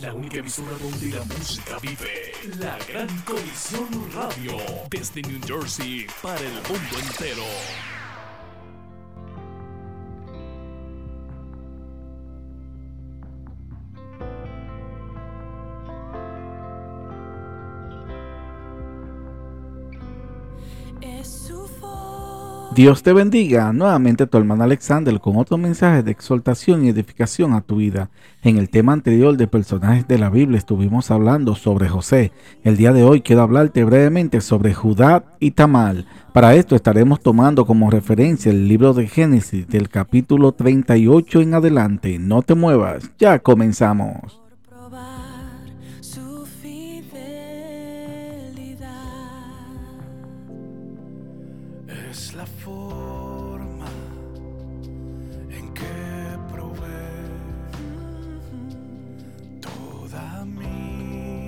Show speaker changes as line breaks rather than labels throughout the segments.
La única emisora donde la música vive. La Gran Colisión Radio. Desde New Jersey para el mundo entero.
Dios te bendiga. Nuevamente tu hermano Alexander con otro mensaje de exhortación y edificación a tu vida. En el tema anterior de personajes de la Biblia estuvimos hablando sobre José. El día de hoy quiero hablarte brevemente sobre Judá y Tamal. Para esto estaremos tomando como referencia el libro de Génesis del capítulo 38 en adelante. No te muevas, ya comenzamos.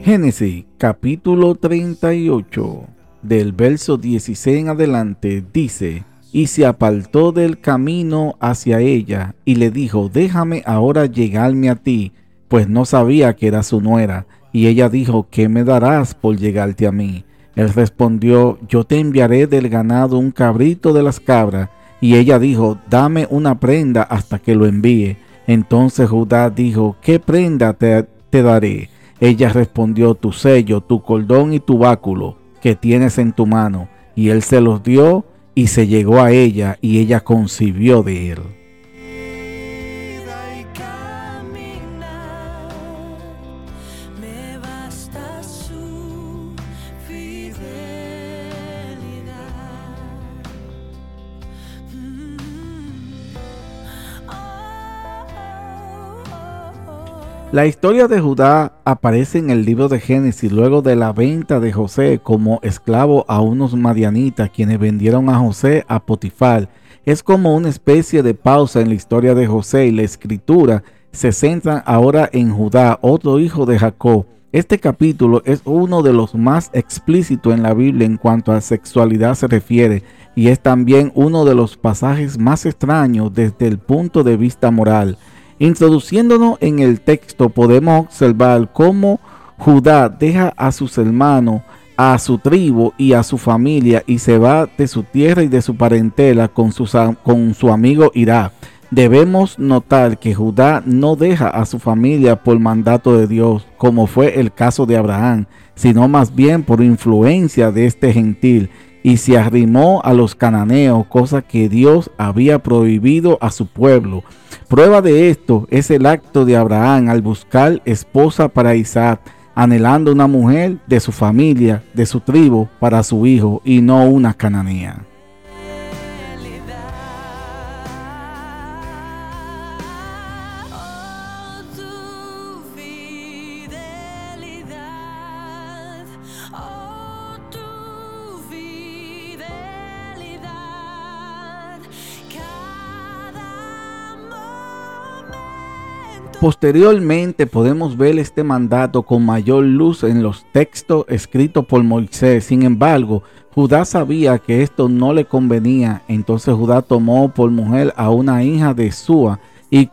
Génesis capítulo 38 del verso 16 en adelante dice, y se apartó del camino hacia ella y le dijo, déjame ahora llegarme a ti, pues no sabía que era su nuera. Y ella dijo, ¿qué me darás por llegarte a mí? Él respondió, yo te enviaré del ganado un cabrito de las cabras. Y ella dijo, dame una prenda hasta que lo envíe. Entonces Judá dijo, ¿qué prenda te, te daré? Ella respondió, tu sello, tu cordón y tu báculo que tienes en tu mano. Y él se los dio y se llegó a ella y ella concibió de él. La historia de Judá aparece en el libro de Génesis luego de la venta de José como esclavo a unos madianitas quienes vendieron a José a Potifar. Es como una especie de pausa en la historia de José y la escritura se centra ahora en Judá, otro hijo de Jacob. Este capítulo es uno de los más explícitos en la Biblia en cuanto a sexualidad se refiere y es también uno de los pasajes más extraños desde el punto de vista moral. Introduciéndonos en el texto podemos observar cómo Judá deja a sus hermanos, a su tribu y a su familia y se va de su tierra y de su parentela con, su amigo Irá. Debemos notar que Judá no deja a su familia por mandato de Dios, como fue el caso de Abraham, sino más bien por influencia de este gentil, y se arrimó a los cananeos, cosa que Dios había prohibido a su pueblo. Prueba de esto es el acto de Abraham al buscar esposa para Isaac, anhelando una mujer de su familia, de su tribu, para su hijo, y no una cananea. Posteriormente podemos ver este mandato con mayor luz en los textos escritos por Moisés. Sin embargo, Judá sabía que esto no le convenía. Entonces Judá tomó por mujer a una hija de Sua y,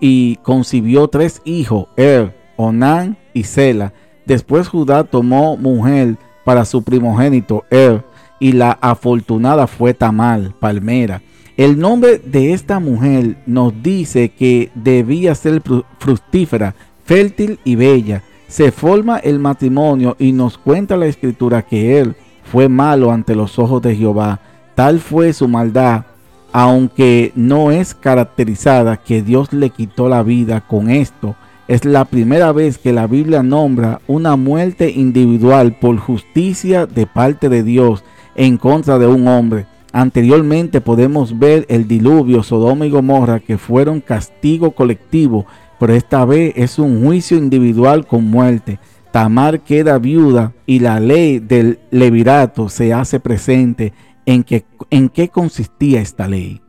y concibió tres hijos, Er, Onán y Sela. Después Judá tomó mujer para su primogénito, Er, y la afortunada fue Tamal, palmera. El nombre de esta mujer nos dice que debía ser fructífera, fértil y bella. Se forma el matrimonio y nos cuenta la escritura que él fue malo ante los ojos de Jehová. Tal fue su maldad, aunque no es caracterizada que Dios le quitó la vida con esto. Es la primera vez que la Biblia nombra una muerte individual por justicia de parte de Dios en contra de un hombre. Anteriormente podemos ver el diluvio, Sodoma y Gomorra, que fueron castigo colectivo, pero esta vez es un juicio individual con muerte. Tamar queda viuda y la ley del levirato se hace presente. ¿En, que, ¿En qué consistía esta ley?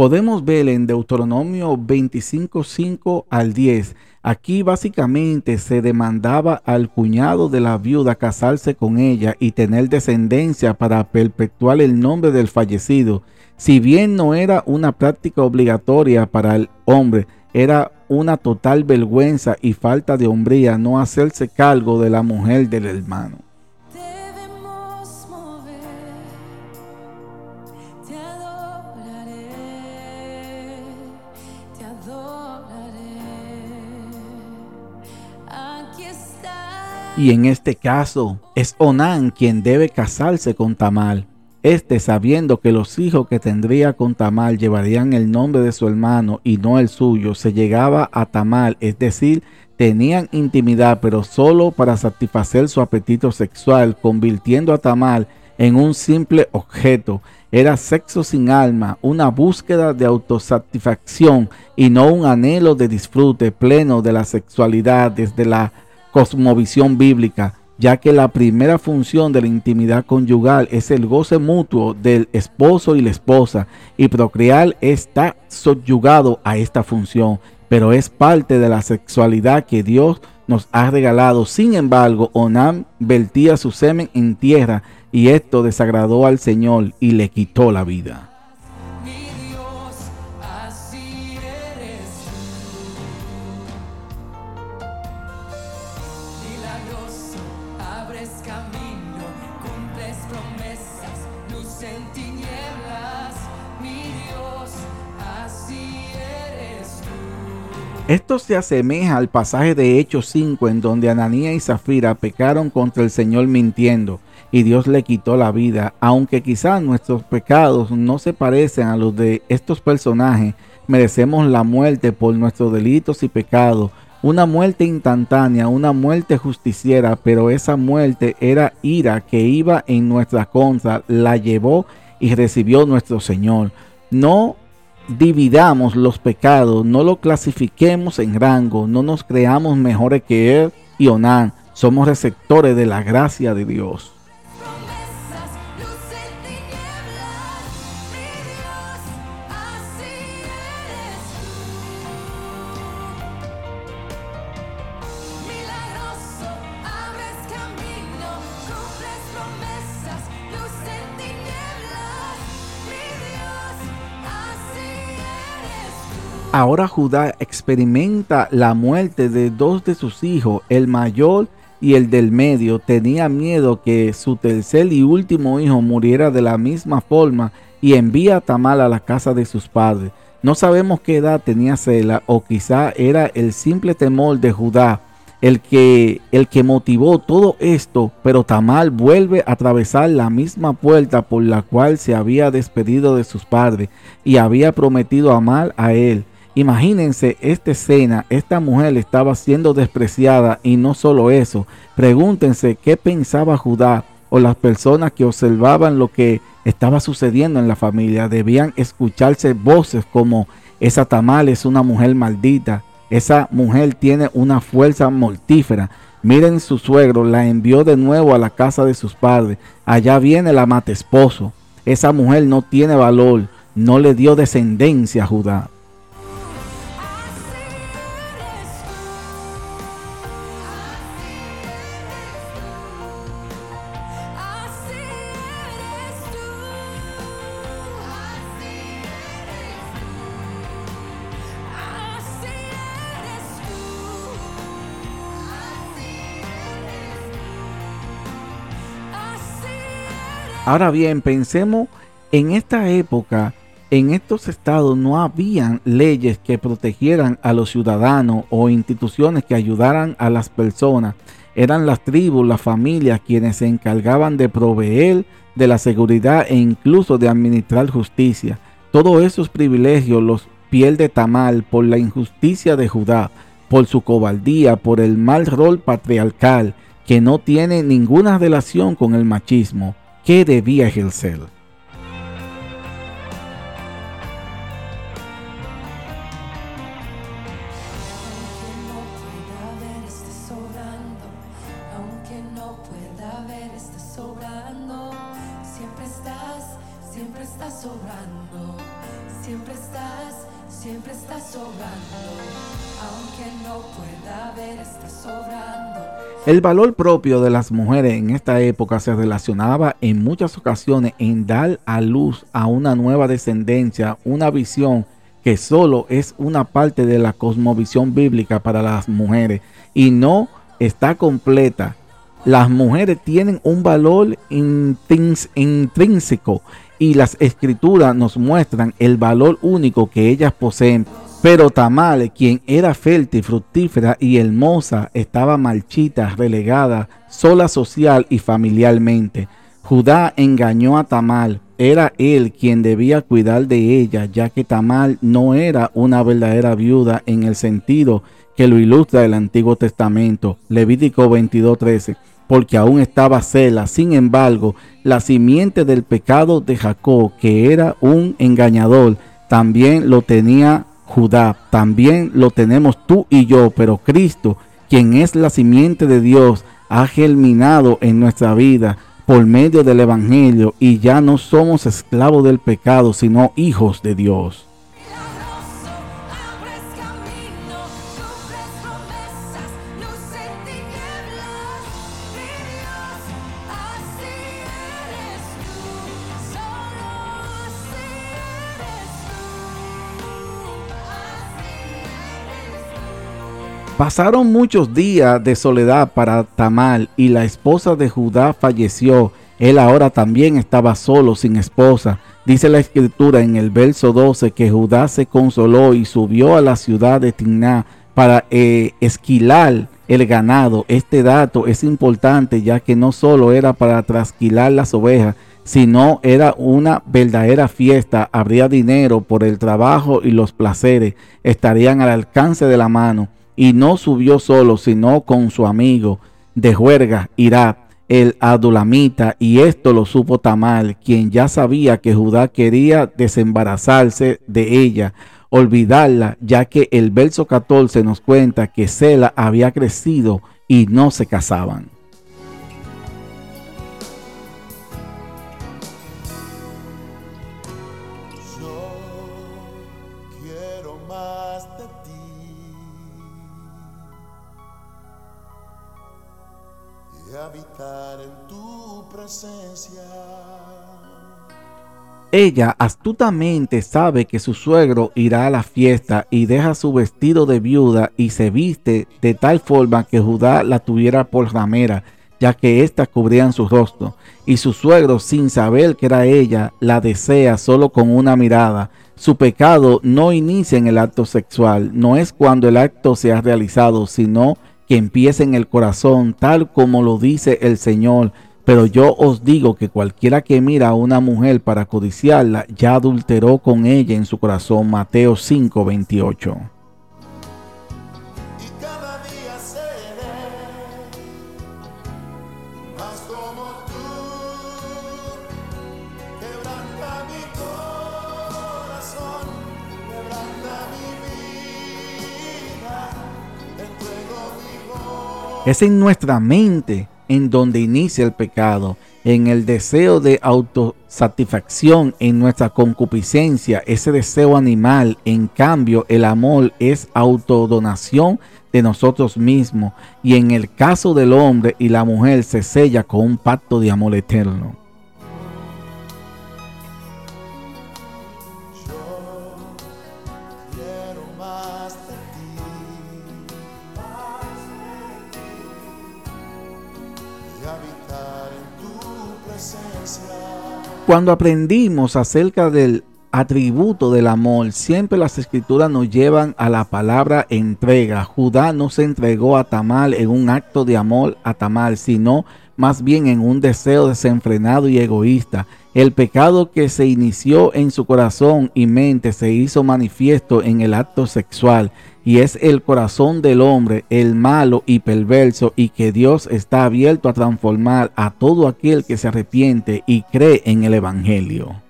Podemos ver en Deuteronomio 25, 5 al 10. Aquí básicamente se demandaba al cuñado de la viuda casarse con ella y tener descendencia para perpetuar el nombre del fallecido. Si bien no era una práctica obligatoria para el hombre, era una total vergüenza y falta de hombría no hacerse cargo de la mujer del hermano. Y en este caso es Onán quien debe casarse con Tamal. Este, sabiendo que los hijos que tendría con Tamal llevarían el nombre de su hermano y no el suyo, se llegaba a Tamal, es decir, tenían intimidad, pero solo para satisfacer su apetito sexual, convirtiendo a Tamal en un simple objeto. Era sexo sin alma, una búsqueda de autosatisfacción y no un anhelo de disfrute pleno de la sexualidad desde la cosmovisión bíblica, ya que la primera función de la intimidad conyugal es el goce mutuo del esposo y la esposa, y procrear está subyugado a esta función, pero es parte de la sexualidad que Dios nos ha regalado. Sin embargo, Onam vertía su semen en tierra, y esto desagradó al Señor y le quitó la vida. Esto se asemeja al pasaje de Hechos 5 en donde Ananía y Zafira pecaron contra el Señor mintiendo y Dios le quitó la vida. Aunque quizás nuestros pecados no se parecen a los de estos personajes, merecemos la muerte por nuestros delitos y pecados. Una muerte instantánea, una muerte justiciera, pero esa muerte era ira que iba en nuestra contra, la llevó y recibió nuestro Señor. No dividamos los pecados, no lo clasifiquemos en rango, no nos creamos mejores que Él y Onán. Somos receptores de la gracia de Dios. Ahora Judá experimenta la muerte de dos de sus hijos, el mayor y el del medio. Tenía miedo que su tercer y último hijo muriera de la misma forma y envía a Tamal a la casa de sus padres. No sabemos qué edad tenía Sela o quizá era el simple temor de Judá el que, el que motivó todo esto, pero Tamal vuelve a atravesar la misma puerta por la cual se había despedido de sus padres y había prometido amar a él. Imagínense esta escena, esta mujer estaba siendo despreciada y no solo eso, pregúntense qué pensaba Judá o las personas que observaban lo que estaba sucediendo en la familia. Debían escucharse voces como esa Tamal es una mujer maldita, esa mujer tiene una fuerza mortífera. Miren su suegro, la envió de nuevo a la casa de sus padres. Allá viene la mate esposo. Esa mujer no tiene valor, no le dio descendencia a Judá. Ahora bien, pensemos en esta época, en estos estados no habían leyes que protegieran a los ciudadanos o instituciones que ayudaran a las personas. Eran las tribus, las familias quienes se encargaban de proveer de la seguridad e incluso de administrar justicia. Todos esos privilegios los pierde Tamal por la injusticia de Judá, por su cobardía, por el mal rol patriarcal que no tiene ninguna relación con el machismo que debía ejercer. El valor propio de las mujeres en esta época se relacionaba en muchas ocasiones en dar a luz a una nueva descendencia, una visión que solo es una parte de la cosmovisión bíblica para las mujeres y no está completa. Las mujeres tienen un valor intrínseco y las escrituras nos muestran el valor único que ellas poseen. Pero Tamal, quien era fértil, fructífera y hermosa, estaba marchita, relegada, sola social y familiarmente. Judá engañó a Tamal. Era él quien debía cuidar de ella, ya que Tamal no era una verdadera viuda en el sentido que lo ilustra el Antiguo Testamento. Levítico 22:13 porque aún estaba Cela. Sin embargo, la simiente del pecado de Jacob, que era un engañador, también lo tenía Judá, también lo tenemos tú y yo, pero Cristo, quien es la simiente de Dios, ha germinado en nuestra vida por medio del Evangelio y ya no somos esclavos del pecado, sino hijos de Dios. Pasaron muchos días de soledad para Tamal y la esposa de Judá falleció. Él ahora también estaba solo, sin esposa. Dice la escritura en el verso 12 que Judá se consoló y subió a la ciudad de Timná para eh, esquilar el ganado. Este dato es importante ya que no solo era para trasquilar las ovejas, sino era una verdadera fiesta. Habría dinero por el trabajo y los placeres. Estarían al alcance de la mano y no subió solo, sino con su amigo de juerga, Irá, el adulamita, y esto lo supo Tamal, quien ya sabía que Judá quería desembarazarse de ella, olvidarla, ya que el verso 14 nos cuenta que Sela había crecido y no se casaban. Ella astutamente sabe que su suegro irá a la fiesta y deja su vestido de viuda y se viste de tal forma que Judá la tuviera por ramera, ya que ésta cubría su rostro. Y su suegro, sin saber que era ella, la desea solo con una mirada. Su pecado no inicia en el acto sexual, no es cuando el acto se ha realizado, sino que empieza en el corazón, tal como lo dice el Señor pero yo os digo que cualquiera que mira a una mujer para codiciarla, ya adulteró con ella en su corazón. Mateo 5, 28. Es en nuestra mente en donde inicia el pecado, en el deseo de autosatisfacción, en nuestra concupiscencia, ese deseo animal. En cambio, el amor es autodonación de nosotros mismos y en el caso del hombre y la mujer se sella con un pacto de amor eterno. Cuando aprendimos acerca del atributo del amor, siempre las escrituras nos llevan a la palabra entrega. Judá no se entregó a Tamal en un acto de amor a Tamal, sino más bien en un deseo desenfrenado y egoísta. El pecado que se inició en su corazón y mente se hizo manifiesto en el acto sexual y es el corazón del hombre, el malo y perverso, y que Dios está abierto a transformar a todo aquel que se arrepiente y cree en el Evangelio.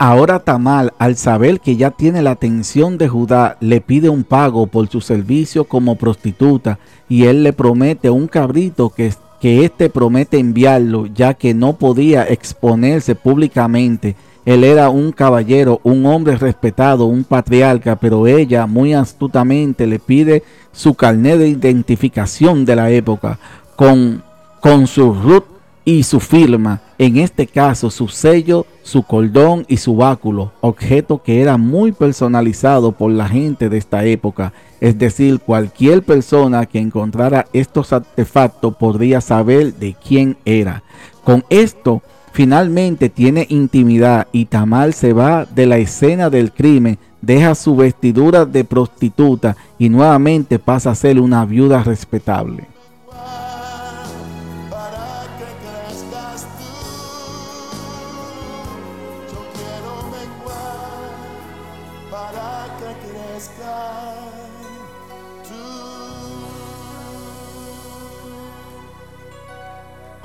Ahora Tamal, al saber que ya tiene la atención de Judá, le pide un pago por su servicio como prostituta y él le promete un cabrito que, que éste promete enviarlo, ya que no podía exponerse públicamente. Él era un caballero, un hombre respetado, un patriarca, pero ella muy astutamente le pide su carnet de identificación de la época con, con su root y su firma, en este caso su sello, su cordón y su báculo, objeto que era muy personalizado por la gente de esta época. Es decir, cualquier persona que encontrara estos artefactos podría saber de quién era. Con esto, finalmente tiene intimidad y Tamal se va de la escena del crimen, deja su vestidura de prostituta y nuevamente pasa a ser una viuda respetable.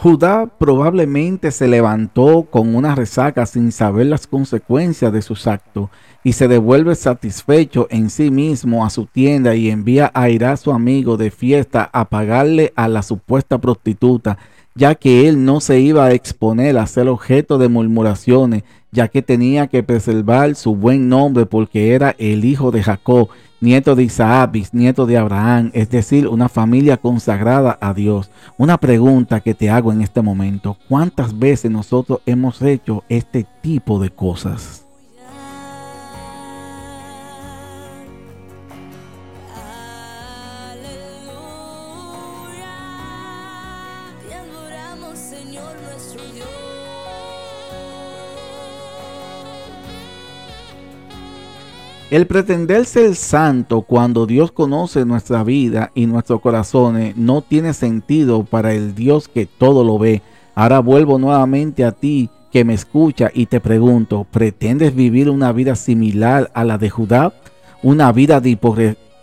Judá probablemente se levantó con una resaca sin saber las consecuencias de sus actos y se devuelve satisfecho en sí mismo a su tienda y envía a ir a su amigo de fiesta a pagarle a la supuesta prostituta, ya que él no se iba a exponer a ser objeto de murmuraciones, ya que tenía que preservar su buen nombre porque era el hijo de Jacob nieto de Isaac, bisnieto de Abraham, es decir, una familia consagrada a Dios. Una pregunta que te hago en este momento, ¿cuántas veces nosotros hemos hecho este tipo de cosas? El pretender ser santo cuando Dios conoce nuestra vida y nuestros corazones no tiene sentido para el Dios que todo lo ve. Ahora vuelvo nuevamente a ti que me escucha y te pregunto, ¿pretendes vivir una vida similar a la de Judá? ¿Una vida de,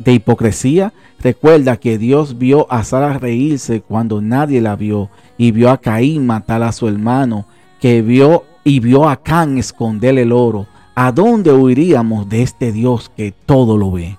hipocresía? Recuerda que Dios vio a Sara reírse cuando nadie la vio y vio a Caín matar a su hermano, que vio y vio a Can esconder el oro. ¿A dónde huiríamos de este Dios que todo lo ve?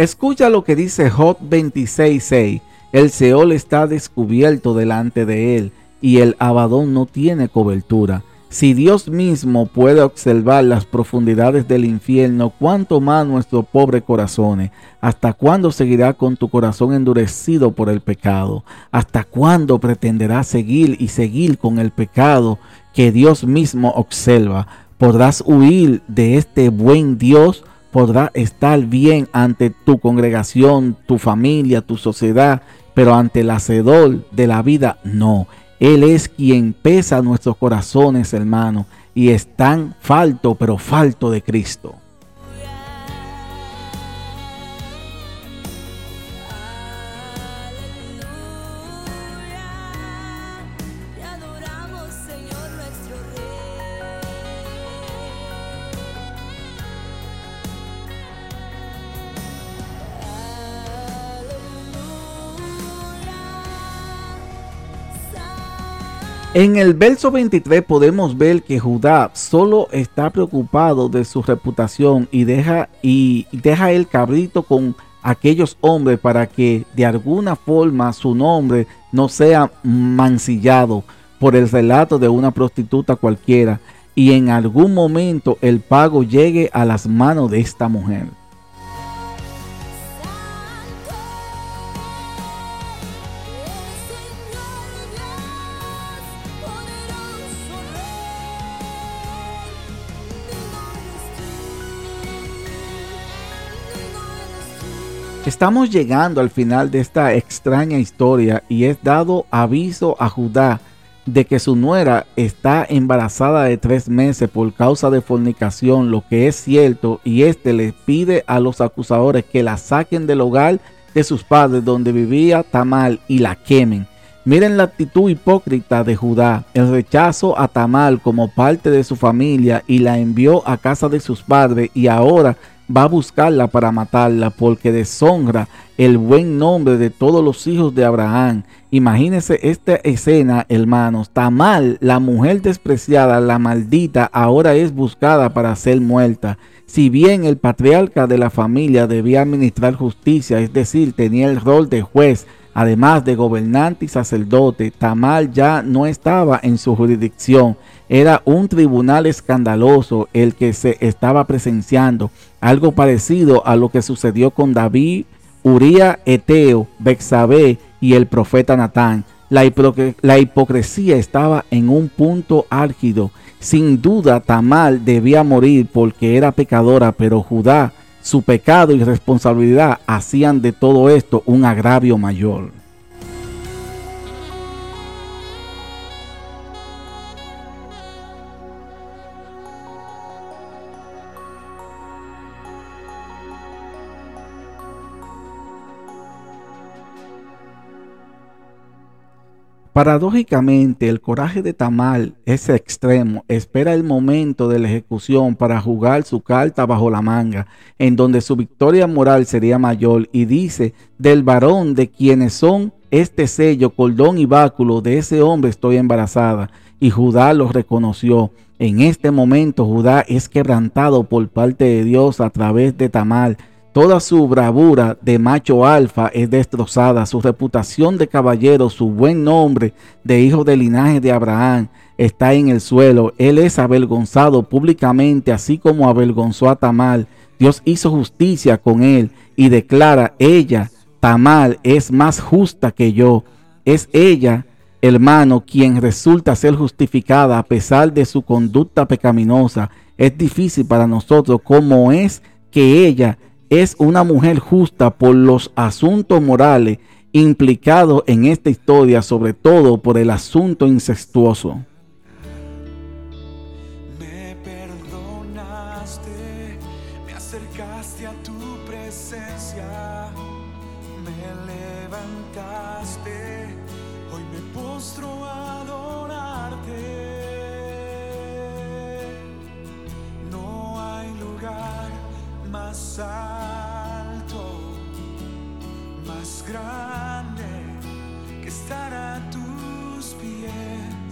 Escucha lo que dice Job 26.6. El Seol está descubierto delante de él y el Abadón no tiene cobertura. Si Dios mismo puede observar las profundidades del infierno, ¿cuánto más nuestro pobre corazón? ¿Hasta cuándo seguirá con tu corazón endurecido por el pecado? ¿Hasta cuándo pretenderás seguir y seguir con el pecado que Dios mismo observa? ¿Podrás huir de este buen Dios? Podrá estar bien ante tu congregación, tu familia, tu sociedad, pero ante el hacedor de la vida no. Él es quien pesa nuestros corazones, hermano, y están falto, pero falto de Cristo. En el verso 23 podemos ver que Judá solo está preocupado de su reputación y deja, y deja el cabrito con aquellos hombres para que de alguna forma su nombre no sea mancillado por el relato de una prostituta cualquiera y en algún momento el pago llegue a las manos de esta mujer. Estamos llegando al final de esta extraña historia y es dado aviso a Judá de que su nuera está embarazada de tres meses por causa de fornicación, lo que es cierto, y éste le pide a los acusadores que la saquen del hogar de sus padres donde vivía Tamal y la quemen. Miren la actitud hipócrita de Judá, el rechazo a Tamal como parte de su familia y la envió a casa de sus padres y ahora va a buscarla para matarla porque deshonra el buen nombre de todos los hijos de Abraham. Imagínense esta escena, hermanos. Tamal, la mujer despreciada, la maldita, ahora es buscada para ser muerta. Si bien el patriarca de la familia debía administrar justicia, es decir, tenía el rol de juez, además de gobernante y sacerdote, Tamal ya no estaba en su jurisdicción. Era un tribunal escandaloso el que se estaba presenciando, algo parecido a lo que sucedió con David, Uría, Eteo, Bexabé y el profeta Natán. La, la, hipocresía estaba en un punto álgido. Sin duda, Tamal debía morir porque era pecadora, pero Judá, su pecado y responsabilidad hacían de todo esto un agravio mayor. Paradójicamente, el coraje de Tamal es extremo. Espera el momento de la ejecución para jugar su carta bajo la manga, en donde su victoria moral sería mayor, y dice, del varón de quienes son este sello, cordón y báculo, de ese hombre estoy embarazada. Y Judá lo reconoció. En este momento Judá es quebrantado por parte de Dios a través de Tamal Toda su bravura de macho alfa es destrozada, su reputación de caballero, su buen nombre de hijo del linaje de Abraham está en el suelo. Él es avergonzado públicamente, así como avergonzó a Tamal. Dios hizo justicia con él y declara, ella, Tamal, es más justa que yo. Es ella, hermano, quien resulta ser justificada a pesar de su conducta pecaminosa. Es difícil para nosotros como es que ella es una mujer justa por los asuntos morales implicados en esta historia, sobre todo por el asunto incestuoso.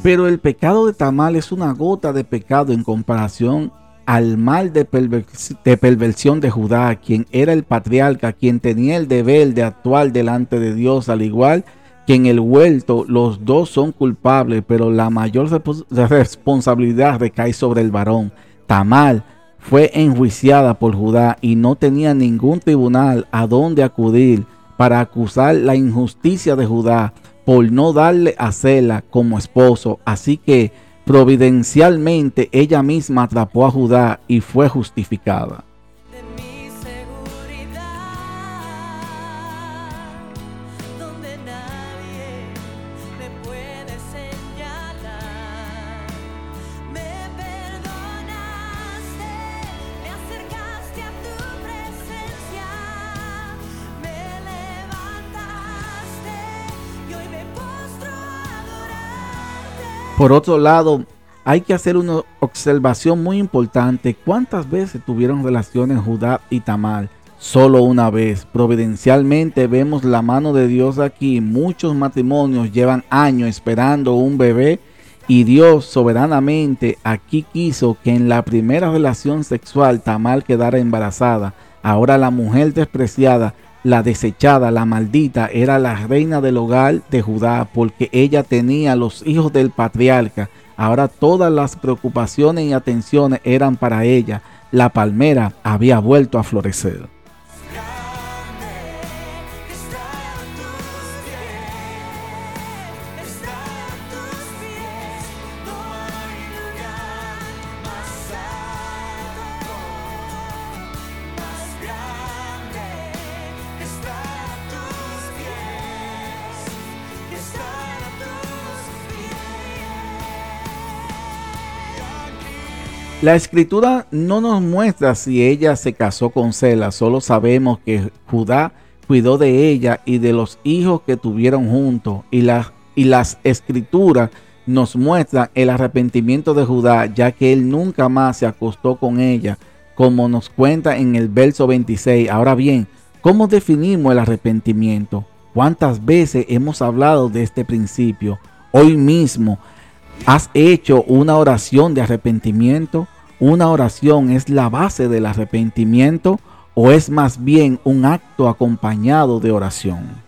Pero el pecado de Tamal es una gota de pecado en comparación al mal de, pervers- de perversión de Judá, quien era el patriarca, quien tenía el deber de actuar delante de Dios, al igual que en el huerto los dos son culpables, pero la mayor respons- responsabilidad recae sobre el varón. Tamal fue enjuiciada por Judá y no tenía ningún tribunal a donde acudir para acusar la injusticia de Judá por no darle a Sela como esposo. Así que providencialmente ella misma atrapó a Judá y fue justificada. Por otro lado, hay que hacer una observación muy importante. ¿Cuántas veces tuvieron relaciones Judá y Tamal? Solo una vez. Providencialmente vemos la mano de Dios aquí. Muchos matrimonios llevan años esperando un bebé y Dios soberanamente aquí quiso que en la primera relación sexual Tamal quedara embarazada. Ahora la mujer despreciada, la desechada, la maldita, era la reina del hogar de Judá porque ella tenía los hijos del patriarca. Ahora todas las preocupaciones y atenciones eran para ella. La palmera había vuelto a florecer. La escritura no nos muestra si ella se casó con Sela, solo sabemos que Judá cuidó de ella y de los hijos que tuvieron juntos y, y las escrituras nos muestran el arrepentimiento de Judá, ya que él nunca más se acostó con ella, como nos cuenta en el verso 26. Ahora bien, ¿cómo definimos el arrepentimiento? ¿Cuántas veces hemos hablado de este principio? Hoy mismo ¿Has hecho una oración de arrepentimiento? ¿Una oración es la base del arrepentimiento o es más bien un acto acompañado de oración?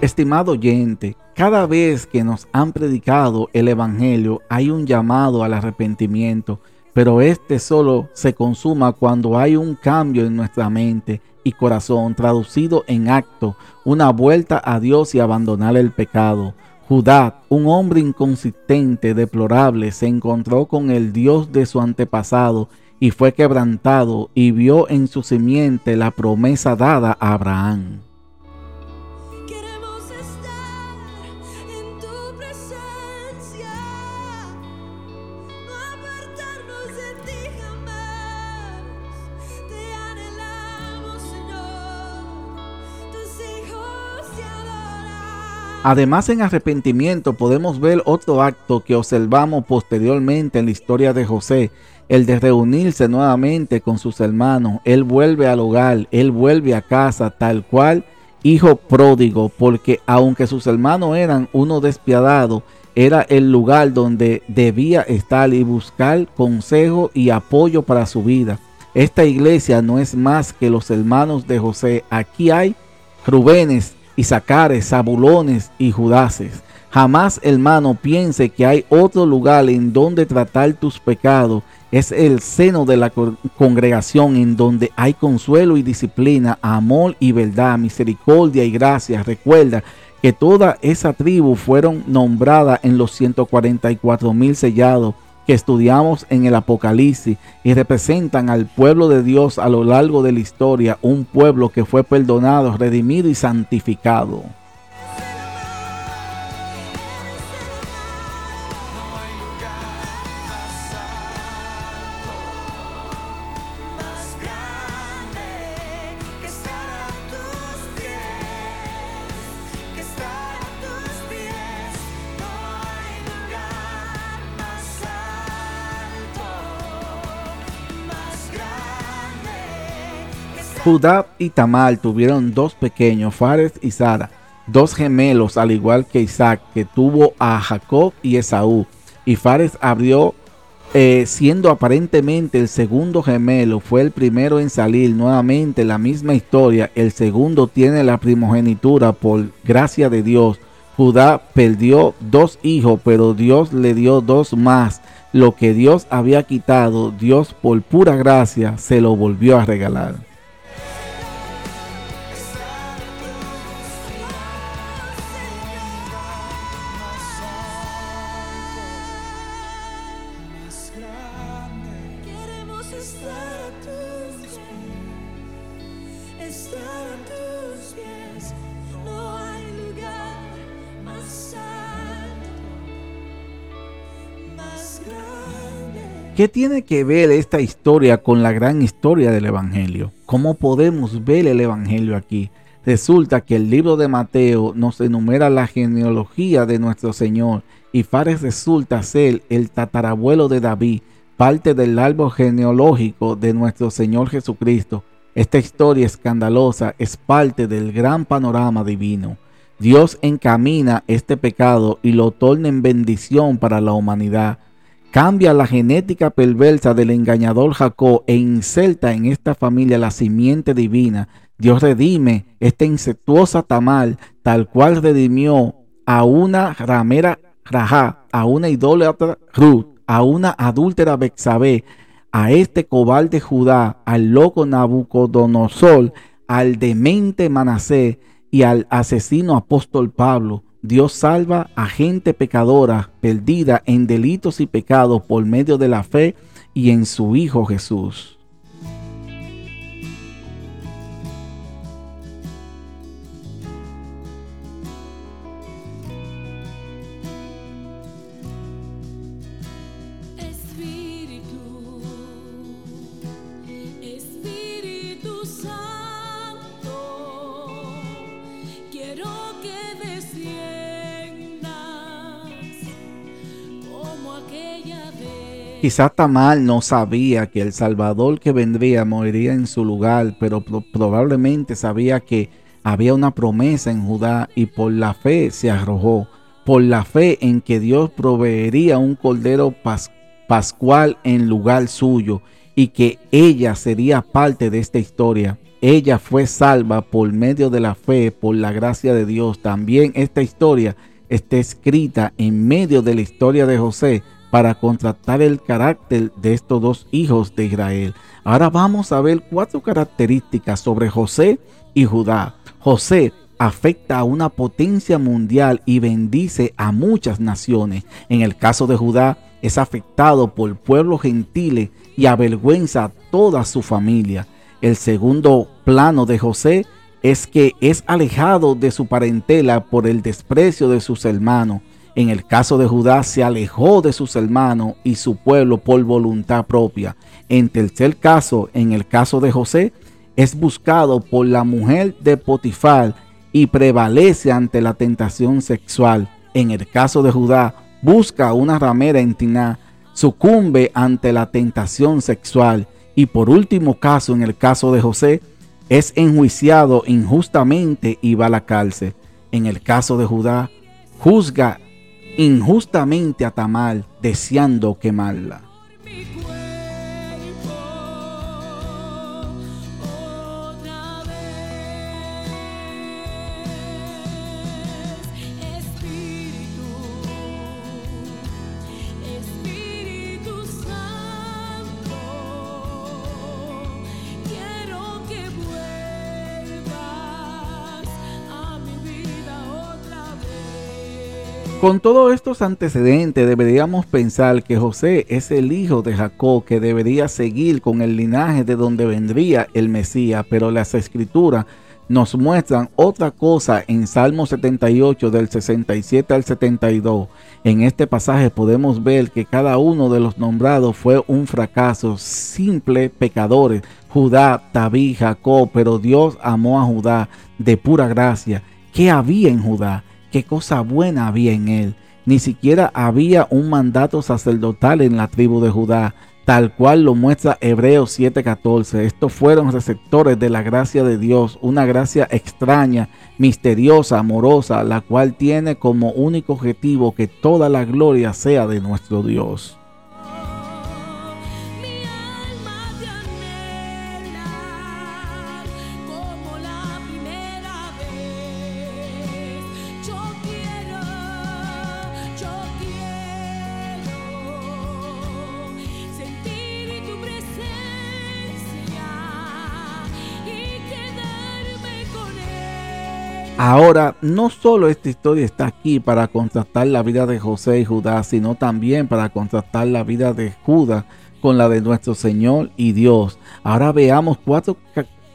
Estimado oyente, cada vez que nos han predicado el Evangelio hay un llamado al arrepentimiento, pero este solo se consuma cuando hay un cambio en nuestra mente y corazón traducido en acto, una vuelta a Dios y abandonar el pecado. Judá, un hombre inconsistente, deplorable, se encontró con el Dios de su antepasado y fue quebrantado y vio en su simiente la promesa dada a Abraham. Además, en arrepentimiento podemos ver otro acto que observamos posteriormente en la historia de José, el de reunirse nuevamente con sus hermanos. Él vuelve al hogar, él vuelve a casa tal cual hijo pródigo, porque aunque sus hermanos eran uno despiadado, era el lugar donde debía estar y buscar consejo y apoyo para su vida. Esta iglesia no es más que los hermanos de José. Aquí hay Rubénes, Isacares, Zabulones y Judases. Jamás, hermano, piense que hay otro lugar en donde tratar tus pecados. Es el seno de la congregación en donde hay consuelo y disciplina, amor y verdad, misericordia y gracia. Recuerda que toda esa tribu fueron nombradas en los 144 mil sellados que estudiamos en el Apocalipsis y representan al pueblo de Dios a lo largo de la historia, un pueblo que fue perdonado, redimido y santificado. Judá y Tamar tuvieron dos pequeños, Fares y Sara, dos gemelos, al igual que Isaac, que tuvo a Jacob y Esaú. Y Fares abrió, eh, siendo aparentemente el segundo gemelo, fue el primero en salir. Nuevamente la misma historia, el segundo tiene la primogenitura por gracia de Dios. Judá perdió dos hijos, pero Dios le dio dos más. Lo que Dios había quitado, Dios por pura gracia se lo volvió a regalar. ¿Qué tiene que ver esta historia con la gran historia del Evangelio? ¿Cómo podemos ver el Evangelio aquí? Resulta que el libro de Mateo nos enumera la genealogía de nuestro Señor y Fares resulta ser el tatarabuelo de David, parte del árbol genealógico de nuestro Señor Jesucristo. Esta historia escandalosa es parte del gran panorama divino. Dios encamina este pecado y lo torna en bendición para la humanidad cambia la genética perversa del engañador Jacob e inserta en esta familia la simiente divina. Dios redime esta insectuosa tamal, tal cual redimió a una ramera Rajá, a una idólatra Ruth, a una adúltera Bexabé, a este cobarde Judá, al loco Nabucodonosor, al demente Manasé y al asesino apóstol Pablo. Dios salva a gente pecadora, perdida en delitos y pecados por medio de la fe y en su Hijo Jesús.
Vez.
Quizá Tamal no sabía que el Salvador que vendría moriría en su lugar, pero pro- probablemente sabía que había una promesa en Judá y por la fe se arrojó, por la fe en que Dios proveería un cordero pas- pascual en lugar suyo y que ella sería parte de esta historia. Ella fue salva por medio de la fe, por la gracia de Dios. También esta historia está escrita en medio de la historia de José para contrastar el carácter de estos dos hijos de Israel. Ahora vamos a ver cuatro características sobre José y Judá. José afecta a una potencia mundial y bendice a muchas naciones. En el caso de Judá, es afectado por pueblos gentiles y avergüenza a toda su familia. El segundo plano de José es que es alejado de su parentela por el desprecio de sus hermanos. En el caso de Judá se alejó de sus hermanos y su pueblo por voluntad propia. En tercer caso, en el caso de José, es buscado por la mujer de Potifar y prevalece ante la tentación sexual. En el caso de Judá, busca una ramera en Tiná, sucumbe ante la tentación sexual. Y por último caso, en el caso de José, es enjuiciado injustamente y va a la cárcel. En el caso de Judá, juzga injustamente a Tamal, deseando quemarla. Con todos estos antecedentes deberíamos pensar que José es el hijo de Jacob que debería seguir con el linaje de donde vendría el Mesías, pero las escrituras nos muestran otra cosa en Salmo 78 del 67 al 72. En este pasaje podemos ver que cada uno de los nombrados fue un fracaso, simple pecadores. Judá, Tabí, Jacob, pero Dios amó a Judá de pura gracia. ¿Qué había en Judá? ¿Qué cosa buena había en él? Ni siquiera había un mandato sacerdotal en la tribu de Judá, tal cual lo muestra Hebreos 7:14. Estos fueron receptores de la gracia de Dios, una gracia extraña, misteriosa, amorosa, la cual tiene como único objetivo que toda la gloria sea de nuestro Dios. Ahora, no solo esta historia está aquí para contrastar la vida de José y Judá, sino también para contrastar la vida de Judas con la de nuestro Señor y Dios. Ahora veamos cuatro,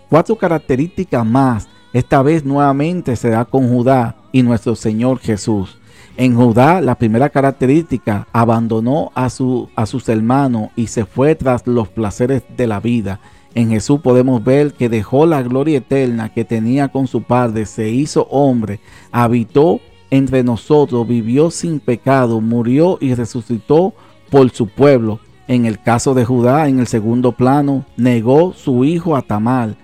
cuatro características más. Esta vez nuevamente será con Judá y nuestro Señor Jesús. En Judá, la primera característica, abandonó a, su, a sus hermanos y se fue tras los placeres de la vida. En Jesús podemos ver que dejó la gloria eterna que tenía con su Padre, se hizo hombre, habitó entre nosotros, vivió sin pecado, murió y resucitó por su pueblo. En el caso de Judá, en el segundo plano, negó su hijo a Tamal.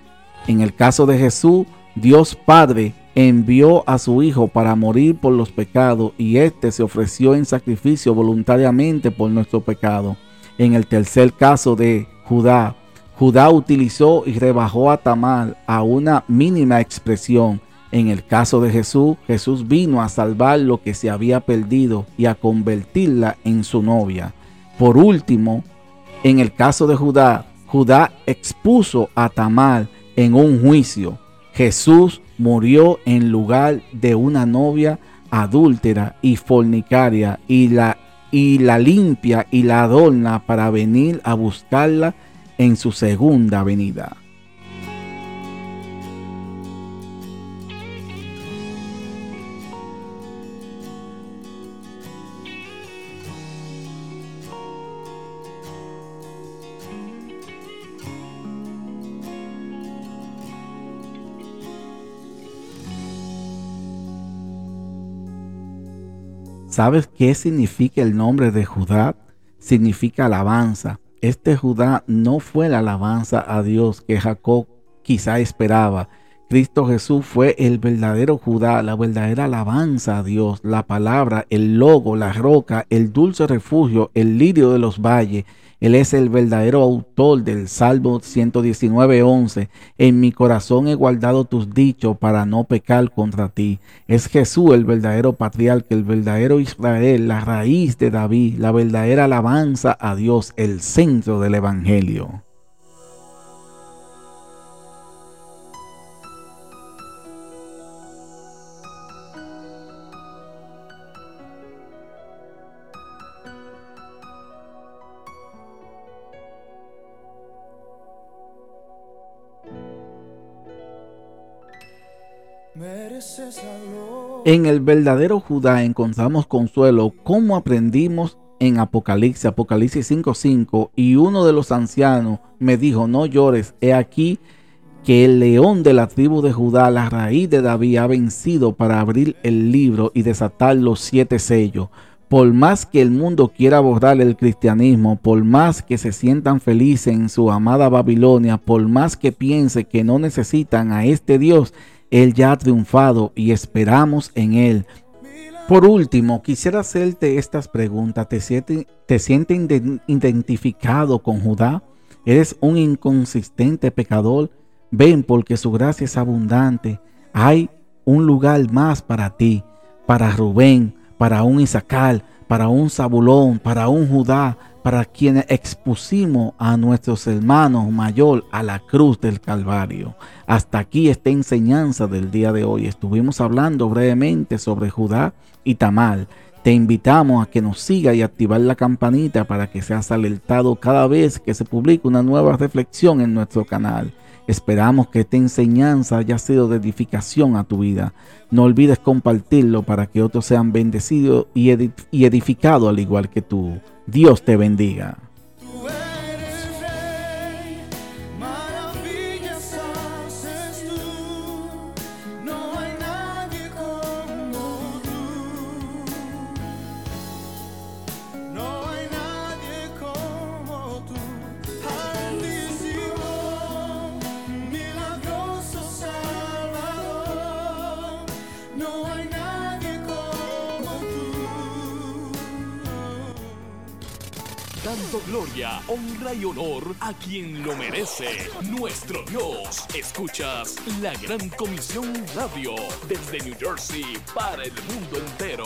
En el caso de Jesús, Dios Padre envió a su Hijo para morir por los pecados y éste se ofreció en sacrificio voluntariamente por nuestro pecado. En el tercer caso de Judá, Judá utilizó y rebajó a Tamar a una mínima expresión. En el caso de Jesús, Jesús vino a salvar lo que se había perdido y a convertirla en su novia. Por último, en el caso de Judá, Judá expuso a Tamar en un juicio. Jesús murió en lugar de una novia adúltera y fornicaria y la, y la limpia y la adorna para venir a buscarla en su segunda venida. ¿Sabes qué significa el nombre de Judá? Significa alabanza. Este Judá no fue la alabanza a Dios que Jacob quizá esperaba. Cristo Jesús fue el verdadero Judá, la verdadera alabanza a Dios, la palabra, el logo, la roca, el dulce refugio, el lirio de los valles, él es el verdadero autor del Salmo 119.11. En mi corazón he guardado tus dichos para no pecar contra ti. Es Jesús el verdadero patriarca, el verdadero Israel, la raíz de David, la verdadera alabanza a Dios, el centro del Evangelio. En el verdadero Judá encontramos consuelo como aprendimos en Apocalipsis, Apocalipsis 5:5, y uno de los ancianos me dijo, no llores, he aquí que el león de la tribu de Judá, la raíz de David, ha vencido para abrir el libro y desatar los siete sellos. Por más que el mundo quiera borrar el cristianismo, por más que se sientan felices en su amada Babilonia, por más que piense que no necesitan a este Dios, él ya ha triunfado y esperamos en Él. Por último, quisiera hacerte estas preguntas. ¿Te sientes siente identificado con Judá? ¿Eres un inconsistente pecador? Ven porque su gracia es abundante. Hay un lugar más para ti, para Rubén, para un Isaacar, para un Zabulón, para un Judá, para quienes expusimos a nuestros hermanos mayor a la cruz del Calvario. Hasta aquí esta enseñanza del día de hoy. Estuvimos hablando brevemente sobre Judá y Tamal. Te invitamos a que nos siga y activar la campanita para que seas alertado cada vez que se publique una nueva reflexión en nuestro canal. Esperamos que esta enseñanza haya sido de edificación a tu vida. No olvides compartirlo para que otros sean bendecidos y edificados al igual que tú. Dios te bendiga.
Honra y honor a quien lo merece, nuestro Dios. Escuchas la Gran Comisión Radio desde New Jersey para el mundo entero.